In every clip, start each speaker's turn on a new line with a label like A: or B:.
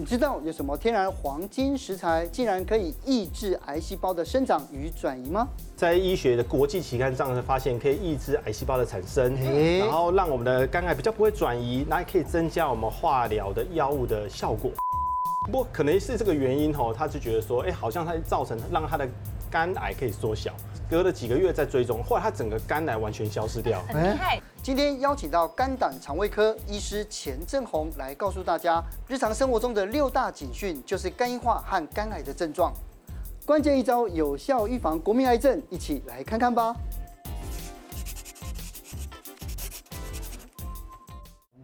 A: 你知道有什么天然黄金食材竟然可以抑制癌细胞的生长与转移吗？
B: 在医学的国际期刊上是发现可以抑制癌细胞的产生，
A: 欸、
B: 然后让我们的肝癌比较不会转移，那也可以增加我们化疗的药物的效果。不过可能是这个原因吼，他就觉得说，哎，好像它造成让他的肝癌可以缩小。隔了几个月再追踪，后来他整个肝癌完全消失掉。
C: 很厉害。
A: 今天邀请到肝胆肠胃科医师钱正宏来告诉大家，日常生活中的六大警讯就是肝硬化和肝癌的症状，关键一招有效预防国民癌症，一起来看看吧。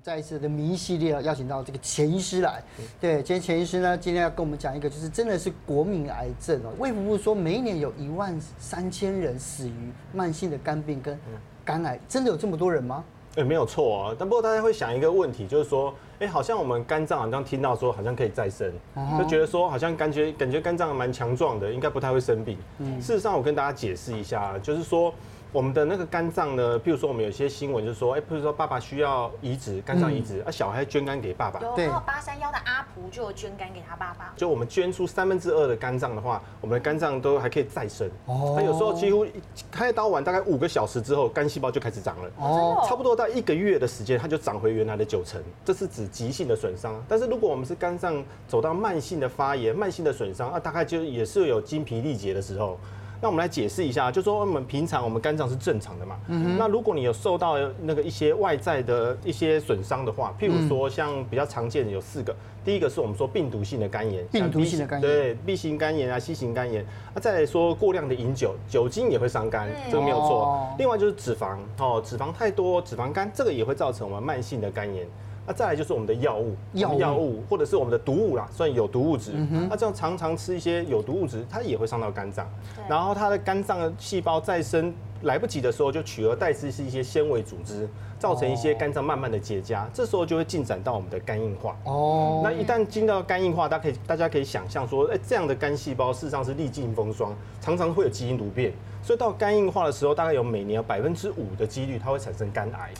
A: 再一次的名医系列邀请到这个钱医师来，对，今天钱医师呢，今天要跟我们讲一个，就是真的是国民癌症哦。卫福部说，每一年有一万三千人死于慢性的肝病跟肝癌，真的有这么多人吗？
B: 哎，没有错啊。但不过大家会想一个问题，就是说，哎，好像我们肝脏好像听到说好像可以再生，就觉得说好像感觉感觉肝脏蛮强壮的，应该不太会生病。事实上，我跟大家解释一下，就是说。我们的那个肝脏呢，譬如说我们有些新闻就是说，哎，譬如说爸爸需要移植肝脏移植，啊，小孩捐肝给爸爸。
C: 对，八三幺的阿婆就有捐肝给他爸爸。
B: 就我们捐出三分之二的肝脏的话，我们的肝脏都还可以再生。哦。他有时候几乎开刀完大概五个小时之后，肝细胞就开始长了。哦。差不多到一个月的时间，它就长回原来的九成。这是指急性的损伤。但是如果我们是肝脏走到慢性的发炎、慢性的损伤，啊，大概就也是有精疲力竭的时候。那我们来解释一下，就说我们平常我们肝脏是正常的嘛。嗯。那如果你有受到那个一些外在的一些损伤的话，譬如说像比较常见的有四个，第一个是我们说病毒性的肝炎，
A: 病毒性的肝炎，
B: 对，B 型肝炎啊，C 型肝炎。那再来说过量的饮酒，酒精也会伤肝，这个没有错。另外就是脂肪哦，脂肪太多，脂肪肝这个也会造成我们慢性的肝炎。那再来就是我们的药物，药物，药物或者是我们的毒物啦，算有毒物质。那这样常常吃一些有毒物质，它也会伤到肝脏。然后它的肝脏的细胞再生来不及的时候，就取而代之是一些纤维组织，造成一些肝脏慢慢的结痂。这时候就会进展到我们的肝硬化。哦。那一旦进到肝硬化，大家可以大家可以想象说，哎，这样的肝细胞事实上是历尽风霜，常常会有基因突变。所以到肝硬化的时候，大概有每年有百分之五的几率它会产生肝癌。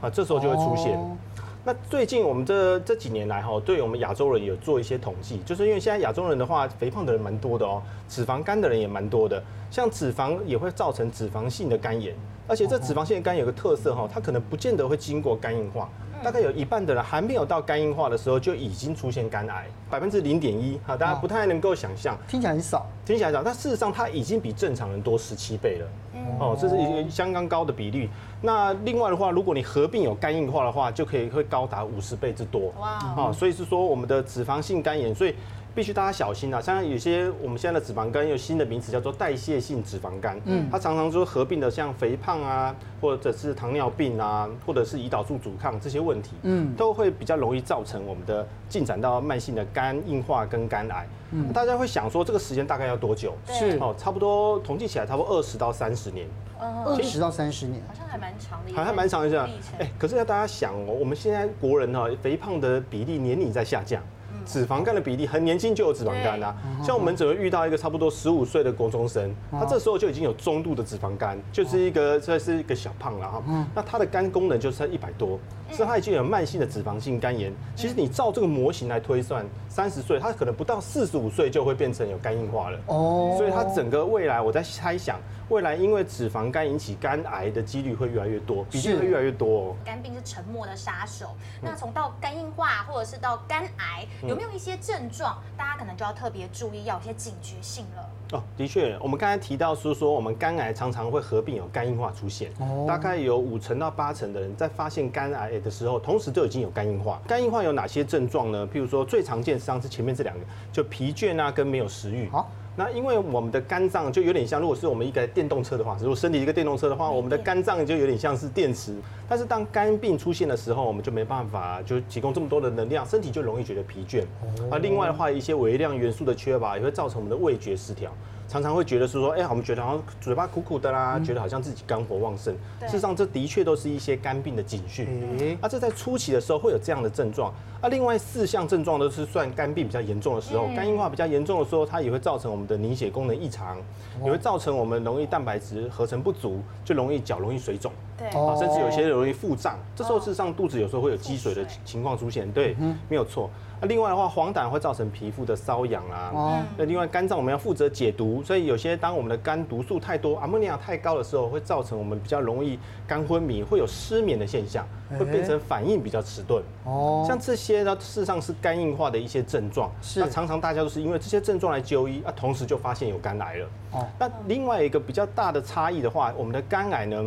B: 啊，这时候就会出现。那最近我们这这几年来哈，对我们亚洲人有做一些统计，就是因为现在亚洲人的话，肥胖的人蛮多的哦，脂肪肝的人也蛮多的，像脂肪也会造成脂肪性的肝炎，而且这脂肪性的肝有个特色哈，它可能不见得会经过肝硬化。大概有一半的人还没有到肝硬化的时候就已经出现肝癌，百分之零点一，哈，大家不太能够想象，
A: 听起来很少，
B: 听起来少，但事实上它已经比正常人多十七倍了，哦，这是一个相当高的比率。那另外的话，如果你合并有肝硬化的话，就可以会高达五十倍之多，哇，哦，所以是说我们的脂肪性肝炎，所以。必须大家小心啊！像有些我们现在的脂肪肝有新的名词叫做代谢性脂肪肝，嗯，它常常说合并的像肥胖啊，或者是糖尿病啊，或者是胰岛素阻抗这些问题，嗯，都会比较容易造成我们的进展到慢性的肝硬化跟肝癌。嗯，大家会想说这个时间大概要多久？
A: 是
B: 哦，差不多统计起来差不多二十到三十年。
A: 二十到三十年，
C: 好像还蛮长的，
B: 还还蛮长的这样。哎，可是要大家想哦，我们现在国人哈肥胖的比例年龄在下降。脂肪肝的比例很年轻就有脂肪肝啊，像我们只会遇到一个差不多十五岁的国中生，他这时候就已经有中度的脂肪肝，就是一个这是一个小胖了哈，那他的肝功能就是一百多，所以他已经有慢性的脂肪性肝炎。其实你照这个模型来推算，三十岁他可能不到四十五岁就会变成有肝硬化了。哦，所以他整个未来我在猜想。未来因为脂肪肝引起肝癌的几率会越来越多，比例会越来越多哦。
C: 肝病是沉默的杀手。那从到肝硬化或者是到肝癌，有没有一些症状，大家可能就要特别注意，要有些警觉性了。
B: 哦，的确，我们刚才提到是说，我们肝癌常常会合并有肝硬化出现，大概有五成到八成的人在发现肝癌的时候，同时都已经有肝硬化。肝硬化有哪些症状呢？譬如说最常见实际上是前面这两个，就疲倦啊，跟没有食欲。好。那因为我们的肝脏就有点像，如果是我们一个电动车的话，如果身体一个电动车的话，我们的肝脏就有点像是电池。但是当肝病出现的时候，我们就没办法就提供这么多的能量，身体就容易觉得疲倦。啊，另外的话，一些微量元素的缺乏也会造成我们的味觉失调。常常会觉得是说，哎，我们觉得好像嘴巴苦苦的啦，觉得好像自己肝火旺盛。事实上，这的确都是一些肝病的警讯。啊，这在初期的时候会有这样的症状。啊，另外四项症状都是算肝病比较严重的时候，肝硬化比较严重的时候，它也会造成我们的凝血功能异常，也会造成我们容易蛋白质合成不足，就容易脚容易水肿。对，啊，甚至有些容易腹胀。这时候事实上肚子有时候会有积水的情况出现。对，没有错。那另外的话，黄疸会造成皮肤的瘙痒啊。哦。那另外肝脏我们要负责解毒，所以有些当我们的肝毒素太多，阿莫尼亚太高的时候，会造成我们比较容易肝昏迷，会有失眠的现象，会变成反应比较迟钝。哦。像这些呢，事实上是肝硬化的一些症状。是。那常常大家都是因为这些症状来就医，啊，同时就发现有肝癌了。哦。那另外一个比较大的差异的话，我们的肝癌呢，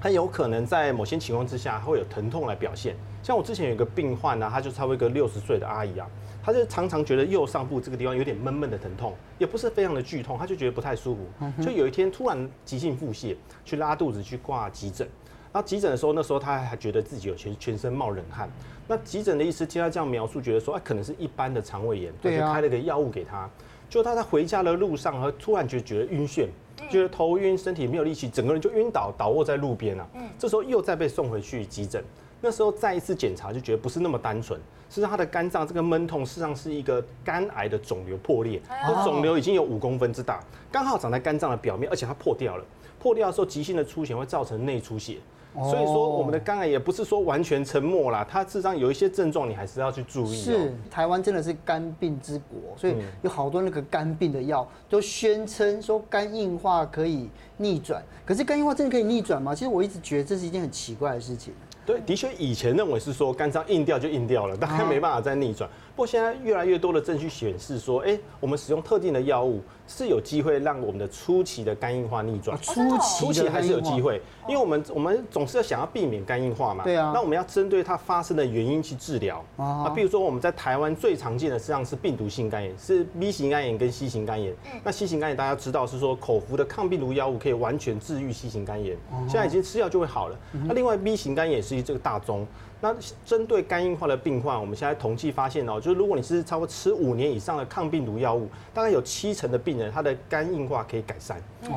B: 它有可能在某些情况之下会有疼痛来表现。像我之前有一个病患呢、啊，他就差不多一个六十岁的阿姨啊，他就常常觉得右上部这个地方有点闷闷的疼痛，也不是非常的剧痛，他就觉得不太舒服。就有一天突然急性腹泻，去拉肚子去挂急诊。然后急诊的时候，那时候他还觉得自己有全全身冒冷汗。那急诊的医师听他这样描述，觉得说啊，可能是一般的肠胃炎，他就开了个药物给他。就他在回家的路上，他突然就觉得晕眩，觉得头晕，身体没有力气，整个人就晕倒，倒卧在路边啊。这时候又再被送回去急诊。那时候再一次检查，就觉得不是那么单纯，是他的肝脏这个闷痛，事实上是一个肝癌的肿瘤破裂，这肿瘤已经有五公分之大，刚好长在肝脏的表面，而且它破掉了。破掉的时候，急性的出血会造成内出血。所以说，我们的肝癌也不是说完全沉默啦，它事实上有一些症状，你还是要去注意。
A: 是，台湾真的是肝病之国，所以有好多那个肝病的药都宣称说肝硬化可以逆转。可是肝硬化真的可以逆转吗？其实我一直觉得这是一件很奇怪的事情。
B: 对，的确以前认为是说肝脏硬掉就硬掉了，大概没办法再逆转。不过现在越来越多的证据显示说，哎，我们使用特定的药物是有机会让我们的初期的肝硬化逆转。
A: 初期，
B: 初期还是有机会，因为我们我们总是要想要避免肝硬化嘛。对啊。那我们要针对它发生的原因去治疗。啊。比如说我们在台湾最常见的实际上是病毒性肝炎，是 B 型肝炎跟 C 型肝炎。那 C 型肝炎大家知道是说口服的抗病毒药物可以完全治愈 C 型肝炎，现在已经吃药就会好了。那另外 B 型肝炎也是这个大宗。那针对肝硬化的病患，我们现在统计发现哦，就是如果你是超过吃五年以上的抗病毒药物，大概有七成的病人他的肝硬化可以改善，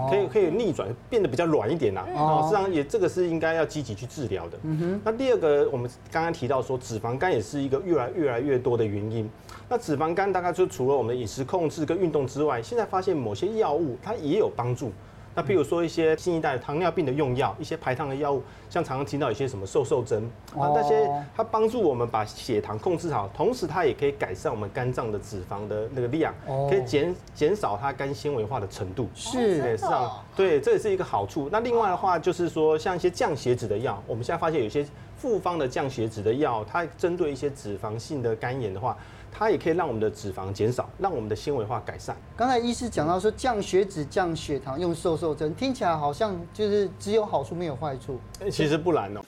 B: 可以可以逆转，变得比较软一点啦。哦，实际上也这个是应该要积极去治疗的。那第二个，我们刚刚提到说脂肪肝也是一个越来越来越多的原因。那脂肪肝大概就除了我们的饮食控制跟运动之外，现在发现某些药物它也有帮助。那比如说一些新一代糖尿病的用药，一些排糖的药物，像常常听到一些什么瘦瘦针啊，那些它帮助我们把血糖控制好，同时它也可以改善我们肝脏的脂肪的那个量，可以减减少它肝纤维化的程度。
A: 是，
B: 是啊，对，这也是一个好处。那另外的话就是说，像一些降血脂的药，我们现在发现有些复方的降血脂的药，它针对一些脂肪性的肝炎的话。它也可以让我们的脂肪减少，让我们的纤维化改善。刚
A: 才医师讲到说降血脂、降血糖用瘦瘦针，听起来好像就是只有好处没有坏处。
B: 其实不然哦。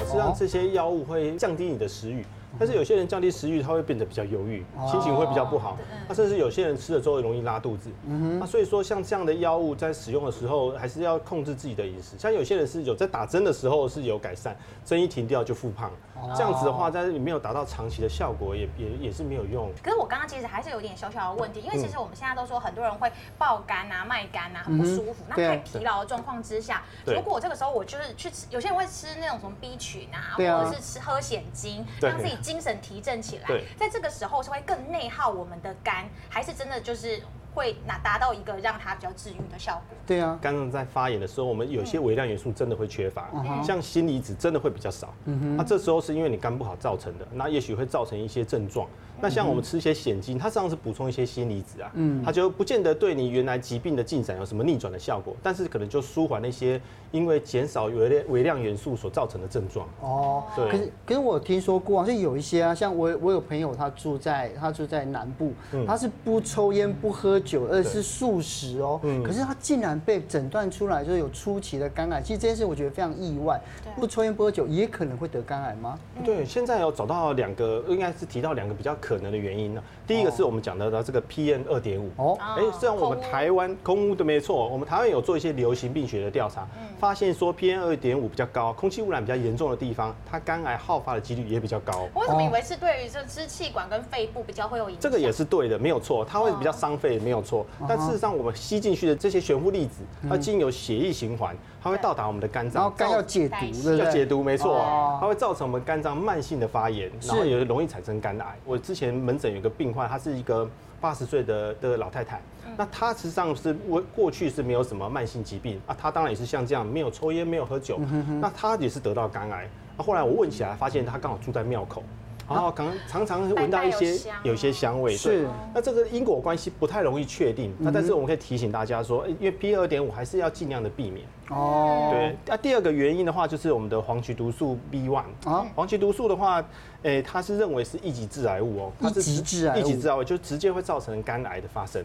B: 实际上这些药物会降低你的食欲。但是有些人降低食欲，他会变得比较忧郁，心情会比较不好。那甚至有些人吃了之后容易拉肚子。那所以说，像这样的药物在使用的时候，还是要控制自己的饮食。像有些人是有在打针的时候是有改善，针一停掉就复胖。这样子的话，在你没有达到长期的效果，也也也是没有用。
C: 可是我刚刚其实还是有点小小的问题，因为其实我们现在都说很多人会爆肝啊、卖肝啊，很不舒服。那太疲劳的状况之下，如果我这个时候我就是去吃，有些人会吃那种什么 B 群啊，或者是吃喝显精，让自己。精神提振起来，在这个时候是会更内耗我们的肝，还是真的就是会拿达到一个让它比较治愈的效果？
A: 对啊，
B: 肝脏在发炎的时候，我们有些微量元素真的会缺乏，嗯、像锌离子真的会比较少。那、嗯啊、这时候是因为你肝不好造成的，那也许会造成一些症状。那像我们吃一些蚬精，它实际上是补充一些锌离子啊，嗯，它就不见得对你原来疾病的进展有什么逆转的效果，但是可能就舒缓那些因为减少微量微量元素所造成的症状。哦，对。可是
A: 可是我听说过啊，就有一些啊，像我我有朋友他住在他住在南部，他是不抽烟不喝酒，而是素食哦。嗯。可是他竟然被诊断出来就是有初期的肝癌，其实这件事我觉得非常意外。不抽烟不喝酒也可能会得肝癌吗？
B: 对，现在有找到两个，应该是提到两个比较。可能的原因呢？第一个是我们讲的这个 PM 二点五哦，哎，虽然我们台湾空污的没错，我们台湾有做一些流行病学的调查，发现说 PM 二点五比较高，空气污染比较严重的地方，它肝癌好发的几率也比较高。
C: 我怎么以为是对于这支气管跟肺部比较会有影响？
B: 这个也是对的，没有错，它会比较伤肺，没有错。但事实上，我们吸进去的这些悬浮粒子，它经由血液循环，它会到达我们的肝脏，
A: 然后肝要解毒，
B: 要解毒，没错，它会造成我们肝脏慢性的发炎，然后也容易产生肝癌。我之前门诊有个病患，她是一个八十岁的的老太太，那她实际上是过过去是没有什么慢性疾病。啊，她当然也是像这样没有抽烟没有喝酒，那她也是得到肝癌。那后来我问起来，发现她刚好住在庙口。然后常常常闻到一些有一些香味，
A: 是。
B: 那这个因果关系不太容易确定，那但是我们可以提醒大家说，因为 PM 二点五还是要尽量的避免。哦。对。那第二个原因的话，就是我们的黄曲毒素 B one。啊。黄曲毒素的话，诶，它是认为是一级致癌物哦。
A: 一级致癌。
B: 一级致癌物就直接会造成肝癌的发生。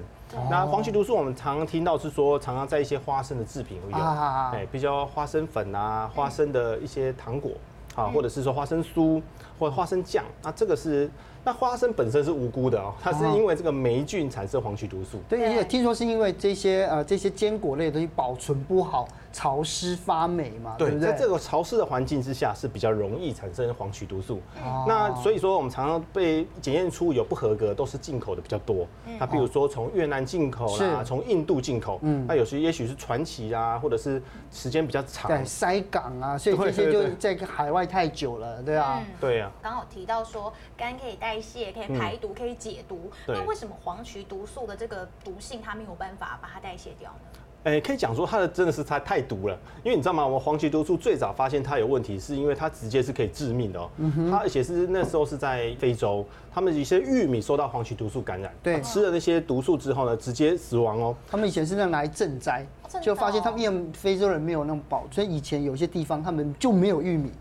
B: 那黄曲毒素我们常常听到是说，常常在一些花生的制品会有，哎，比较花生粉啊，花生的一些糖果。啊，或者是说花生酥或者花生酱，那这个是。那花生本身是无辜的哦，它是因为这个霉菌产生黄曲毒素。
A: 对，因为听说是因为这些呃这些坚果类的东西保存不好，潮湿发霉嘛，对不对？
B: 在这个潮湿的环境之下是比较容易产生黄曲毒素。那所以说我们常常被检验出有不合格，都是进口的比较多。那比如说从越南进口啦，从印度进口，嗯，那有时也许是传奇啊，或者是时间比较长，
A: 对，塞港啊，所以这些就在海外太久了，对啊，
B: 对啊。
C: 刚好提到说肝可以代谢可以排毒，可以解毒。那为什么黄曲毒素的这个毒性它没有办法把它代谢掉呢？
B: 哎，可以讲说它的真的是它太毒了，因为你知道吗？我们黄曲毒素最早发现它有问题，是因为它直接是可以致命的哦。它而且是那时候是在非洲，他们一些玉米受到黄曲毒素感染，对，吃了那些毒素之后呢，直接死亡哦。
A: 他们以前是那拿来赈灾，就发现他们因为非洲人没有那么饱，所以以前有些地方他们就没有玉米。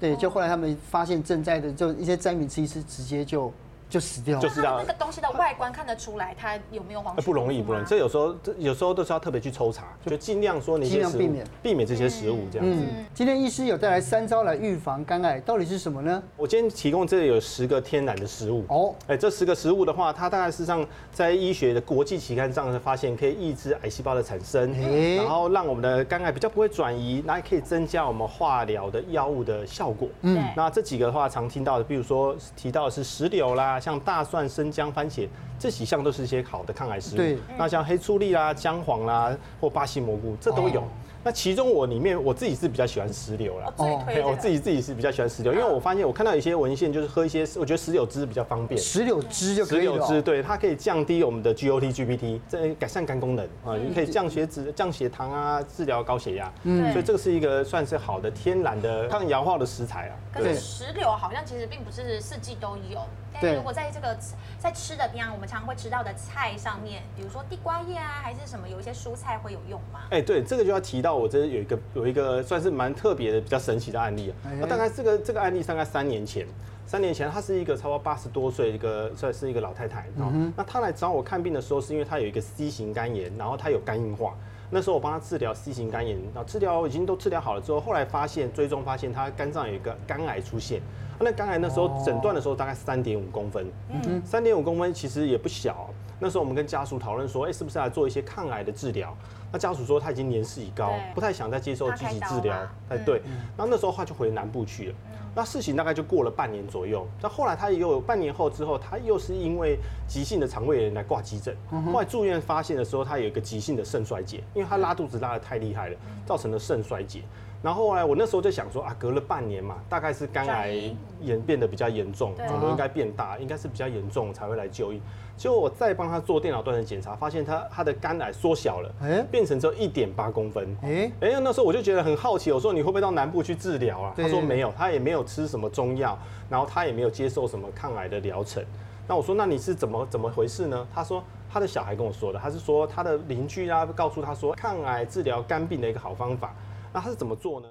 A: 对，就后来他们发现赈灾的就一些灾民吃一吃，直接就。就死掉了。
C: 就是那个东西的外观看得出来，它有没有黄曲？
B: 不容易，不容易。这有时候，这有时候都是要特别去抽查，就尽量说你尽量避免避免这些食物这样子。
A: 今天医师有带来三招来预防肝癌，到底是什么呢？
B: 我今天提供这里有十个天然的食物哦。哎，这十个食物的话，它大概事实上在医学的国际期刊上是发现可以抑制癌细胞的产生，然后让我们的肝癌比较不会转移，那也可以增加我们化疗的药物的效果。嗯，那这几个的话常听到的，比如说提到的是石榴啦，像大蒜、生姜、番茄这几项都是一些好的抗癌食物。对，那像黑醋栗啦、姜黄啦或巴西蘑菇，这都有。那其中我里面我自己是比较喜欢石榴啦。
C: 哦，
B: 我自己自己是比较喜欢石榴，因为我发现我看到一些文献就是喝一些，我觉得石榴汁比较方便。
A: 石榴汁就可以了。石
B: 榴汁对，它可以降低我们的 GOT、GPT，这改善肝功能啊，你可以降血脂、降血糖啊，治疗高血压。嗯，所以这个是一个算是好的天然的抗氧化的食材啊。
C: 可是石榴好像其实并不是四季都有。对，如果在这个在吃的平常我们常常会吃到的菜上面，比如说地瓜叶啊，还是什么，有一些蔬菜会有用吗？
B: 哎，对，这个就要提到我这有一个有一个算是蛮特别的、比较神奇的案例啊。那大概这个这个案例大概三年前，三年前她是一个差不多八十多岁一个算是一个老太太，嗯哼，那她来找我看病的时候，是因为她有一个 C 型肝炎，然后她有肝硬化。那时候我帮他治疗 C 型肝炎，然后治疗已经都治疗好了之后，后来发现追踪发现他肝脏有一个肝癌出现。那肝癌那时候诊断的时候大概三点五公分，嗯，三点五公分其实也不小。那时候我们跟家属讨论说，哎，是不是来做一些抗癌的治疗？那家属说他已经年事已高，不太想再接受积极治疗。哎，对。然后那时候他就回南部去了。那事情大概就过了半年左右。那后来他又有半年后之后，他又是因为急性的肠胃炎来挂急诊。后来住院发现的时候，他有一个急性的肾衰竭，因为他拉肚子拉得太厉害了，造成了肾衰竭。然后后来我那时候就想说啊，隔了半年嘛，大概是肝癌演变得比较严重，肿瘤应该变大，应该是比较严重才会来就医。结果我再帮他做电脑断层检查，发现他他的肝癌缩小了，变成只有一点八公分。哎，哎，那时候我就觉得很好奇，我说你会不会到南部去治疗啊？他说没有，他也没有吃什么中药，然后他也没有接受什么抗癌的疗程。那我说那你是怎么怎么回事呢？他说他的小孩跟我说的，他是说他的邻居啊告诉他说，抗癌治疗肝病的一个好方法。那他是怎么做呢？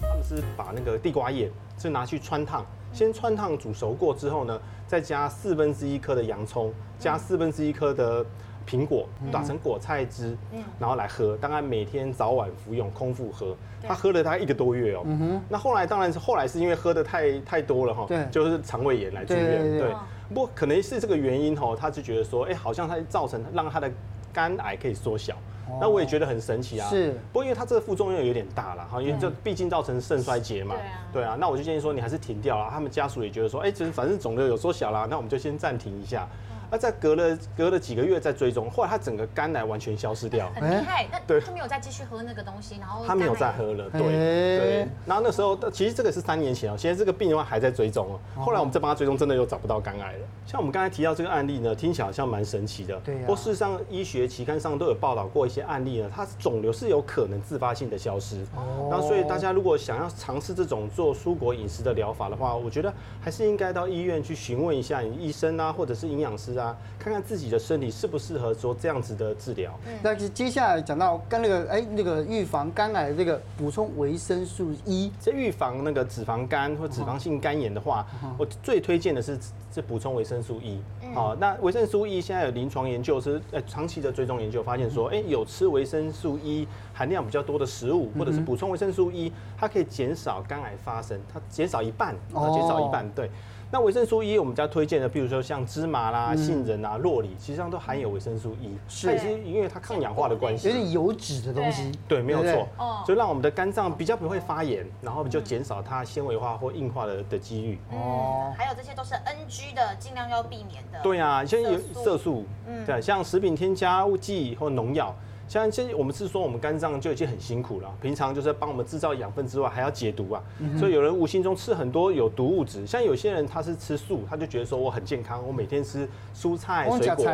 B: 他们是把那个地瓜叶是拿去穿烫，先穿烫煮熟过之后呢，再加四分之一颗的洋葱，加四分之一颗的苹果，打成果菜汁，然后来喝。大概每天早晚服用，空腹喝。他喝了大概一个多月哦。那后来当然是后来是因为喝的太太多了哈，就是肠胃炎来住院。对，不过可能是这个原因哦，他就觉得说，哎，好像他造成让他的肝癌可以缩小。那我也觉得很神奇啊，是，不过因为它这个副作用有点大了哈，因为这毕竟造成肾衰竭嘛，对啊，那我就建议说你还是停掉了。他们家属也觉得说，哎，其实反正肿瘤有缩小啦，那我们就先暂停一下。那在隔了隔了几个月再追踪，后来他整个肝癌完全消失掉，
C: 很厉害。那对他没有再继续喝那个东西，然后
B: 他没有再喝了，对对。然后那时候其实这个是三年前哦，现在这个病的话还在追踪哦。后来我们再帮他追踪，真的又找不到肝癌了。像我们刚才提到这个案例呢，听起来好像蛮神奇的，对。不过事实上，医学期刊上都有报道过一些案例呢，它肿瘤是有可能自发性的消失。哦。那所以大家如果想要尝试这种做蔬果饮食的疗法的话，我觉得还是应该到医院去询问一下你医生啊，或者是营养师啊，看看自己的身体适不适合做这样子的治疗。
A: 嗯。那接下来讲到跟那个哎那个预防肝癌的这个补充维生素 E，
B: 这预防那个脂肪肝或脂肪性肝炎的话，我最推荐的是这补充维生素 E。好，那维生素 E 现在有临床研究是呃长期的追踪研究发现说，哎，有吃维生素 E 含量比较多的食物，或者是补充维生素 E，它可以减少肝癌发生，它减少一半，啊，减少一半，对。那维生素 E 我们比较推荐的，比如说像芝麻啦、杏仁啊、洛梨，实际上都含有维生素 E，是，也是因为它抗氧化的关系，
A: 有点油脂的东西，
B: 对，没有错，就让我们的肝脏比较不会发炎，然后就减少它纤维化或硬化的的几率。
C: 哦，还有这些都是 NG 的，尽量要避免的。
B: 对啊，像有色素，嗯，对，像食品添加剂或农药。像这我们是说，我们肝脏就已经很辛苦了，平常就是帮我们制造养分之外，还要解毒啊。所以有人无形中吃很多有毒物质，像有些人他是吃素，他就觉得说我很健康，我每天吃蔬菜水果。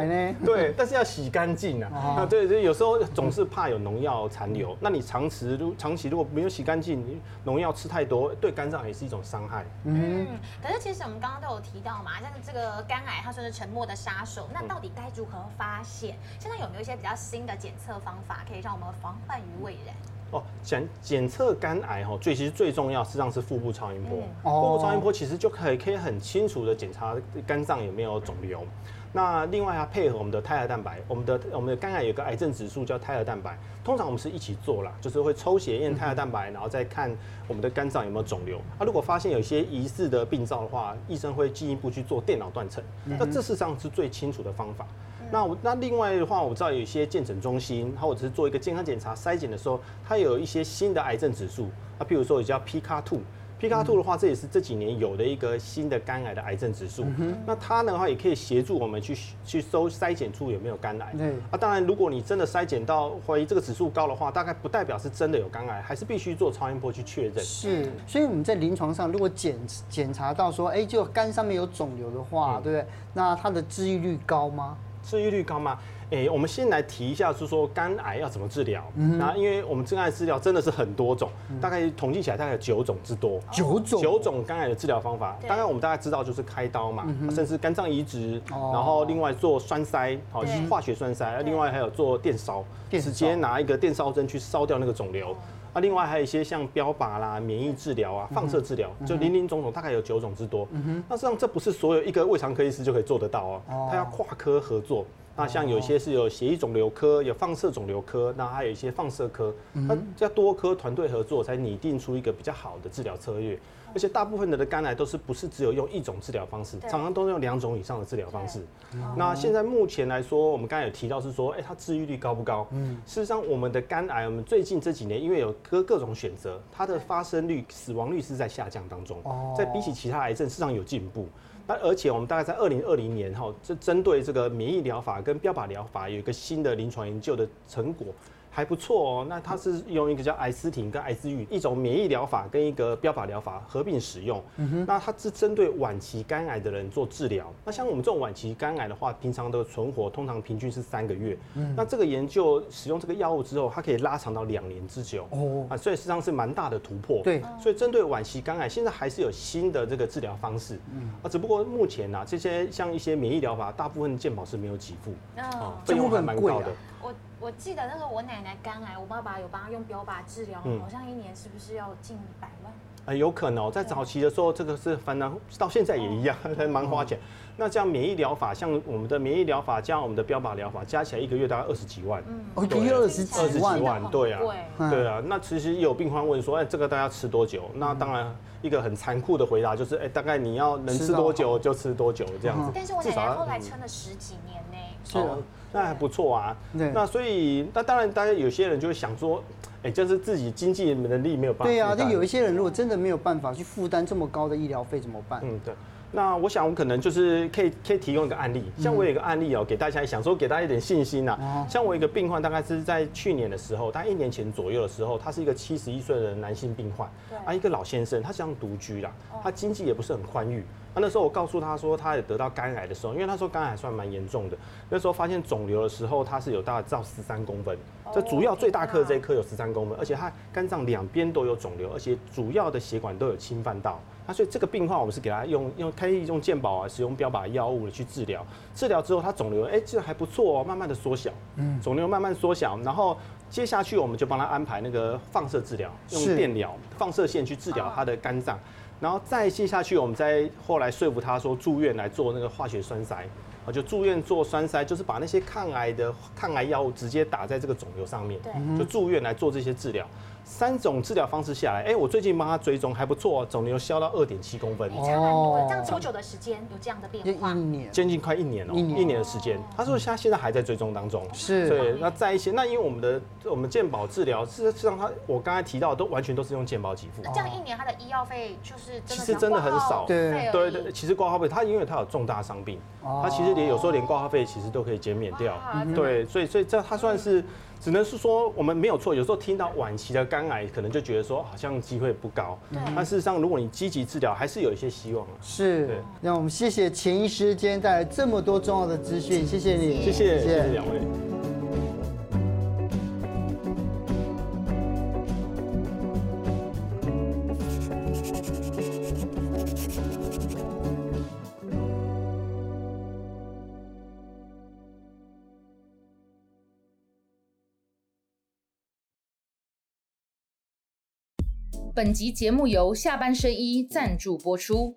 B: 对，但是要洗干净啊。啊，对对，有时候总是怕有农药残留。那你长期如长期如果没有洗干净，农药吃太多，对肝脏也是一种伤害。
C: 嗯，可是其实我们刚刚都有提到嘛，像是这个肝癌，它算是沉默的杀手。那到底该如何发现？现在有没有一些比较新的检测方法可以让我们防患于未然？
B: 哦，检检测肝癌哈，最其实最重要，实际上是腹部超音波。腹部超音波其实就可以可以很清楚的检查肝脏有没有肿瘤。那另外还配合我们的胎儿蛋白，我们的我们的肝癌有个癌症指数叫胎儿蛋白，通常我们是一起做啦，就是会抽血验胎儿蛋白，然后再看我们的肝脏有没有肿瘤。啊如果发现有些疑似的病灶的话，医生会进一步去做电脑断层。那这事实上是最清楚的方法。那我那另外的话，我知道有一些健诊中心，或者是做一个健康检查筛检的时候，它有一些新的癌症指数啊，譬如说也叫 PCA2，PCA2 的话，这也是这几年有的一个新的肝癌的癌症指数。那它的话也可以协助我们去去搜筛检出有没有肝癌。啊，当然如果你真的筛检到怀疑这个指数高的话，大概不代表是真的有肝癌，还是必须做超音波去确认。
A: 是，所以我们在临床上如果检检查到说，哎，就肝上面有肿瘤的话，对不对？那它的治愈率高吗？
B: 治愈率高吗？哎、欸，我们先来提一下，是说肝癌要怎么治疗。嗯，那因为我们肝癌治疗真的是很多种，大概统计起来大概有九种之多。
A: 九种，
B: 九种肝癌的治疗方法。当然我们大概知道就是开刀嘛，甚至肝脏移植，然后另外做栓塞，好，化学栓塞，另外还有做电烧，直接拿一个电烧针去烧掉那个肿瘤。啊，另外还有一些像标靶啦、免疫治疗啊、放射治疗，就林林总总大概有九种之多。那实际上这不是所有一个胃肠科医师就可以做得到哦，他要跨科合作。那像有些是有血液肿瘤科、有放射肿瘤科，那还有一些放射科，那要多科团队合作才拟定出一个比较好的治疗策略。而且大部分的的肝癌都是不是只有用一种治疗方式，常常都是用两种以上的治疗方式。那现在目前来说，我们刚才有提到是说，哎，它治愈率高不高？嗯，事实上，我们的肝癌，我们最近这几年因为有各各种选择，它的发生率、死亡率是在下降当中。在比起其他癌症，事实上有进步。那而且我们大概在二零二零年哈，这针对这个免疫疗法跟标靶疗法有一个新的临床研究的成果。还不错哦，那它是用一个叫艾斯廷跟艾斯玉一种免疫疗法跟一个标靶疗法合并使用。嗯哼，那它是针对晚期肝癌的人做治疗。那像我们这种晚期肝癌的话，平常的存活通常平均是三个月。嗯，那这个研究使用这个药物之后，它可以拉长到两年之久。哦，啊，所以实际上是蛮大的突破。对，所以针对晚期肝癌，现在还是有新的这个治疗方式。嗯，啊，只不过目前呢、啊，这些像一些免疫疗法，大部分健保是没有给付。哦，费用还蛮高的。
C: 我我记得那个我奶奶奶肝癌，我爸爸有帮他用标靶治疗，嗯、好像一年是不是要近百万？
B: 啊，有可能哦，在早期的时候，这个是反正到现在也一样，还 蛮花钱。那这样免疫疗法，像我们的免疫疗法加我们的标靶疗法，加起来一个月大概二十几万。
A: 嗯，一个月二十几万，
B: 对啊，对啊。那其实有病患问说，哎，这个大家吃多久？那当然一个很残酷的回答就是，哎，大概你要能吃多久就吃多久这样子。
C: 但是我奶奶后来撑了十几年呢。
B: 是。那还不错啊，那所以那当然，大家有些人就会想说，哎、欸，就是自己经济能力没有办法。
A: 对啊，就有一些人如果真的没有办法去负担这么高的医疗费，怎么办？
B: 嗯，对。那我想我可能就是可以可以提供一个案例，像我有一个案例哦，给大家想说给大家一点信心呐。像我一个病患，大概是在去年的时候，大概一年前左右的时候，他是一个七十一岁的男性病患，啊，一个老先生，他这样独居啦，他经济也不是很宽裕。那那时候我告诉他说，他也得到肝癌的时候，因为他说肝癌还算蛮严重的，那时候发现肿瘤的时候，他是有大概到十三公分，这主要最大颗这一颗有十三公分，而且他肝脏两边都有肿瘤，而且主要的血管都有侵犯到。那所以这个病患，我们是给他用用开用健保啊，使用标靶药物去治疗，治疗之后他肿瘤哎，这还不错哦，慢慢的缩小，嗯，肿瘤慢慢缩小，然后接下去我们就帮他安排那个放射治疗，用电疗放射线去治疗他的肝脏。然后再接下去，我们再后来说服他说住院来做那个化学栓塞，啊，就住院做栓塞，就是把那些抗癌的抗癌药物直接打在这个肿瘤上面，就住院来做这些治疗。三种治疗方式下来，哎，我最近帮他追踪还不错，肿瘤消到二点七公分，
C: 差蛮多的。这样多久的时间有这样的变化？
A: 一年，
B: 将近快一年哦，一年的时间。他说他现在还在追踪当中，
A: 是。
B: 对，那在一些，那因为我们的我们健保治疗，事实上他我刚才提到的都完全都是用健保给付。
C: 这样一年他的医药费就是
B: 其实真的很少，对对对，其实挂号费他因为他有重大伤病，他其实连有时候连挂号费其实都可以减免掉，对，所以所以这他算是。只能是说我们没有错，有时候听到晚期的肝癌，可能就觉得说好像机会不高。对。但事实上，如果你积极治疗，还是有一些希望。
A: 啊是。对。那我们谢谢钱医师今天带来这么多重要的资讯，谢谢你，
B: 谢谢，谢谢两位。
D: 本集节目由下半身衣赞助播出。